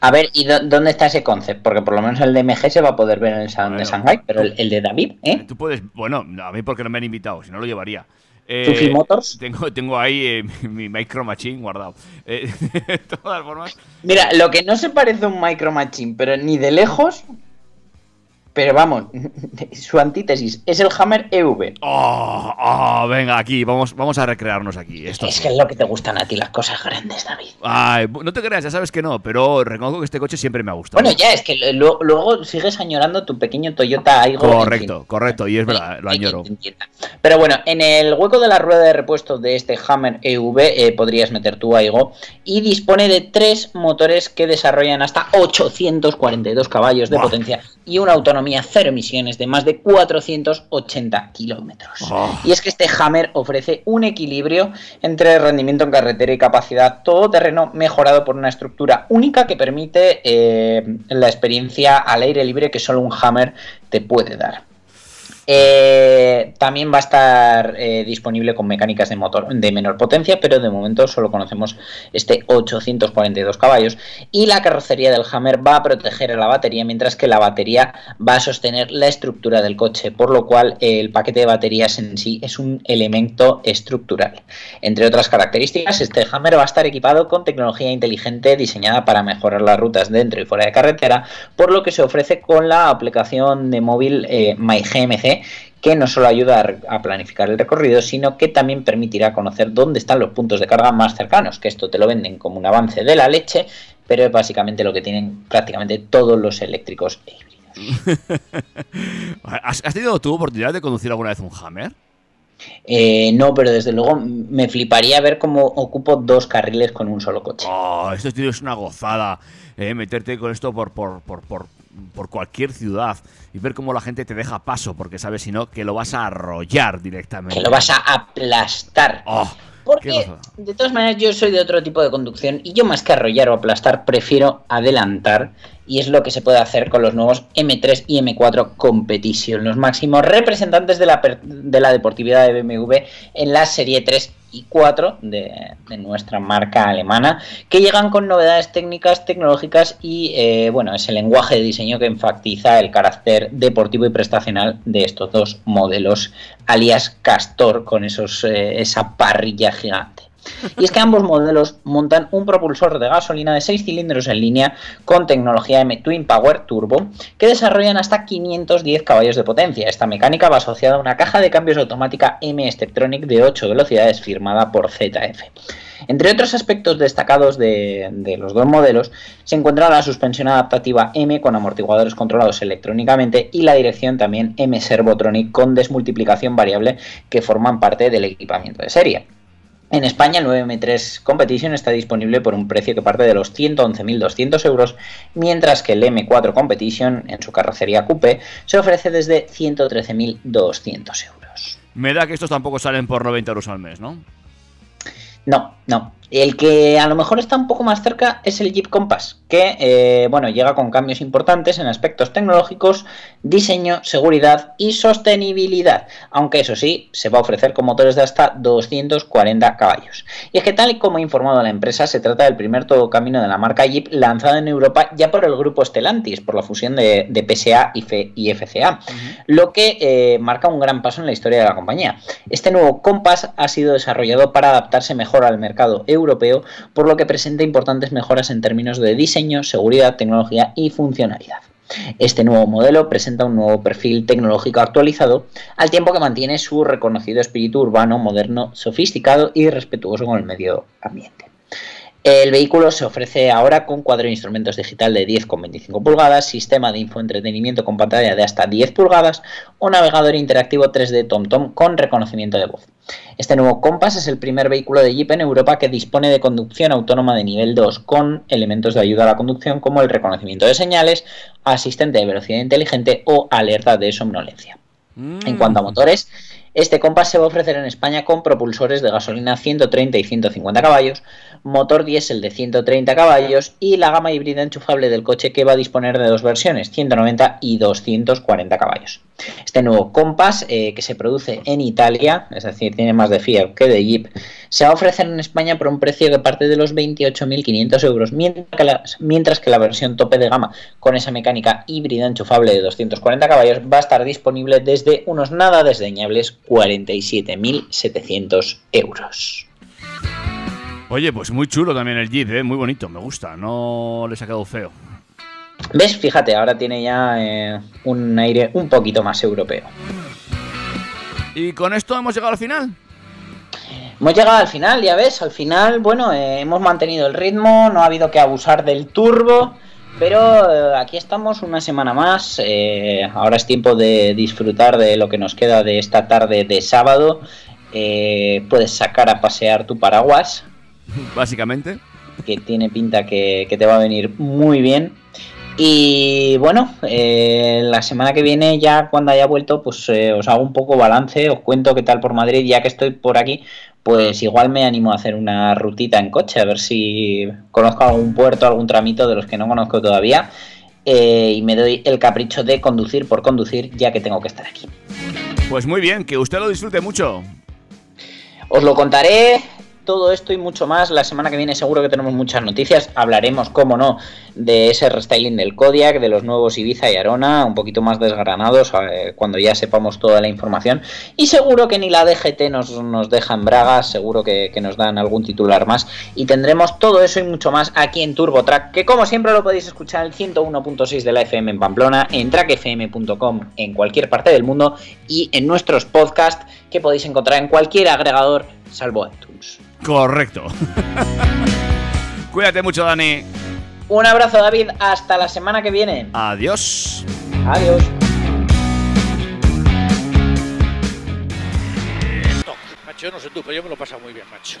A ver, ¿y dó- dónde está ese concept? Porque por lo menos el de MG se va a poder ver en el Salón de Bueno. Shanghái, pero el, el de David, ¿eh? Tú puedes, bueno, a mí porque no me han invitado, si no lo llevaría. Eh, ¿Sufi Motors? Tengo, tengo ahí eh, mi, mi Micro Machine guardado. Eh, de todas formas, Mira, lo que no se parece a un Micro Machine, pero ni de lejos. Pero vamos, su antítesis es el Hammer EV. Oh, oh, venga, aquí, vamos, vamos a recrearnos aquí. Esto Es sí. que es lo que te gustan a ti, las cosas grandes, David. Ay, no te creas, ya sabes que no, pero reconozco que este coche siempre me ha gustado. Bueno, ya, es que lo- luego sigues añorando tu pequeño Toyota Aygo. en Correcto, correcto, y es verdad, lo añoro. Pero bueno, en el hueco de la rueda de repuesto de este Hammer EV eh, podrías meter tu Aigo y dispone de tres motores que desarrollan hasta 842 caballos de Buah. potencia y una autonomía cero emisiones de más de 480 kilómetros. Oh. Y es que este Hammer ofrece un equilibrio entre rendimiento en carretera y capacidad todoterreno mejorado por una estructura única que permite eh, la experiencia al aire libre que solo un Hammer te puede dar. Eh, también va a estar eh, disponible con mecánicas de motor de menor potencia, pero de momento solo conocemos este 842 caballos. Y la carrocería del Hammer va a proteger a la batería, mientras que la batería va a sostener la estructura del coche, por lo cual eh, el paquete de baterías en sí es un elemento estructural. Entre otras características, este Hammer va a estar equipado con tecnología inteligente diseñada para mejorar las rutas dentro y fuera de carretera, por lo que se ofrece con la aplicación de móvil eh, Que no solo ayuda a planificar el recorrido, sino que también permitirá conocer dónde están los puntos de carga más cercanos, que esto te lo venden como un avance de la leche, pero es básicamente lo que tienen prácticamente todos los eléctricos e híbridos. ¿Has, has tenido tu oportunidad de conducir alguna vez un Hammer? Eh, no, pero desde luego me fliparía ver cómo ocupo dos carriles con un solo coche. Oh, esto tío, es una gozada. eh, meterte con esto por, por, por, por, por cualquier ciudad y ver cómo la gente te deja paso, porque sabes, si no, que lo vas a arrollar directamente. Que lo vas a aplastar. Oh, Porque, de todas maneras, yo soy de otro tipo de conducción y yo más que arrollar o aplastar, prefiero adelantar. Y es lo que se puede hacer con los nuevos M3 y M4 Competition, los máximos representantes de la, de la deportividad de BMW en la serie 3 y 4 de, de nuestra marca alemana, que llegan con novedades técnicas, tecnológicas y, eh, bueno, ese lenguaje de diseño que enfatiza el carácter deportivo y prestacional de estos dos modelos, alias Castor, con esos, eh, esa parrilla gigante. Y es que ambos modelos montan un propulsor de gasolina de 6 cilindros en línea con tecnología M Twin Power Turbo que desarrollan hasta 510 caballos de potencia. Esta mecánica va asociada a una caja de cambios automática M Steptronic de 8 velocidades firmada por ZF. Entre otros aspectos destacados de, de los dos modelos se encuentra la suspensión adaptativa M con amortiguadores controlados electrónicamente y la dirección también M Servotronic con desmultiplicación variable que forman parte del equipamiento de serie. En España el 9M3 Competition está disponible por un precio que parte de los 111.200 euros, mientras que el M4 Competition en su carrocería Coupe se ofrece desde 113.200 euros. Me da que estos tampoco salen por 90 euros al mes, ¿no? No, no. El que a lo mejor está un poco más cerca es el Jeep Compass, que eh, bueno, llega con cambios importantes en aspectos tecnológicos, diseño, seguridad y sostenibilidad, aunque eso sí, se va a ofrecer con motores de hasta 240 caballos. Y es que tal y como ha informado la empresa, se trata del primer todo camino de la marca Jeep lanzado en Europa ya por el grupo Stellantis, por la fusión de, de PSA y, F- y FCA, lo que eh, marca un gran paso en la historia de la compañía. Este nuevo Compass ha sido desarrollado para adaptarse mejor al mercado europeo, por lo que presenta importantes mejoras en términos de diseño, seguridad, tecnología y funcionalidad. Este nuevo modelo presenta un nuevo perfil tecnológico actualizado, al tiempo que mantiene su reconocido espíritu urbano, moderno, sofisticado y respetuoso con el medio ambiente. El vehículo se ofrece ahora con cuadro de instrumentos digital de 10,25 pulgadas, sistema de infoentretenimiento con pantalla de hasta 10 pulgadas o navegador interactivo 3D TomTom con reconocimiento de voz. Este nuevo Compass es el primer vehículo de Jeep en Europa que dispone de conducción autónoma de nivel 2 con elementos de ayuda a la conducción como el reconocimiento de señales, asistente de velocidad inteligente o alerta de somnolencia. En cuanto a motores, este Compass se va a ofrecer en España con propulsores de gasolina 130 y 150 caballos, motor diésel de 130 caballos y la gama híbrida enchufable del coche que va a disponer de dos versiones, 190 y 240 caballos. Este nuevo Compass, eh, que se produce en Italia, es decir, tiene más de Fiat que de Jeep, se va a ofrecer en España por un precio que parte de los 28.500 euros, mientras que, la, mientras que la versión tope de gama con esa mecánica híbrida enchufable de 240 caballos va a estar disponible desde unos nada desdeñables 47.700 euros. Oye, pues muy chulo también el Jeep, ¿eh? muy bonito, me gusta, no les ha quedado feo. ¿Ves? Fíjate, ahora tiene ya eh, un aire un poquito más europeo. Y con esto hemos llegado al final. Hemos llegado al final, ya ves, al final, bueno, eh, hemos mantenido el ritmo, no ha habido que abusar del turbo, pero eh, aquí estamos una semana más, ahora es tiempo de disfrutar de lo que nos queda de esta tarde de sábado, puedes sacar a pasear tu paraguas, Básicamente. que tiene pinta que, que te va a venir muy bien. Y bueno, eh, la semana que viene, ya cuando haya vuelto, pues eh, os hago un poco balance, os cuento qué tal por Madrid, ya que estoy por aquí, pues igual me animo a hacer una rutita en coche, a ver si conozco algún puerto, algún tramito de los que no conozco todavía. eh, y me doy el capricho de conducir por conducir, ya que tengo que estar aquí. Pues muy bien, que usted lo disfrute mucho. Os lo contaré todo esto y mucho más. La semana que viene seguro que tenemos muchas noticias. Hablaremos, como no, de ese restyling del Kodiak, de los nuevos Ibiza y Arona, un poquito más desgranados cuando ya sepamos toda la información. Y seguro que ni la DGT nos, nos deja en bragas, seguro que, que nos dan algún titular más. Y tendremos todo eso y mucho más aquí en TurboTrack, que como siempre lo podéis escuchar en el 101.6 de la FM en Pamplona, en trackfm.com en cualquier parte del mundo y en nuestros podcasts que podéis encontrar en cualquier agregador salvo iTunes. Correcto. Cuídate mucho, Dani. Un abrazo David, hasta la semana que viene. Adiós. Adiós. Macho, yo no sé tú, pero yo me lo paso muy bien, macho.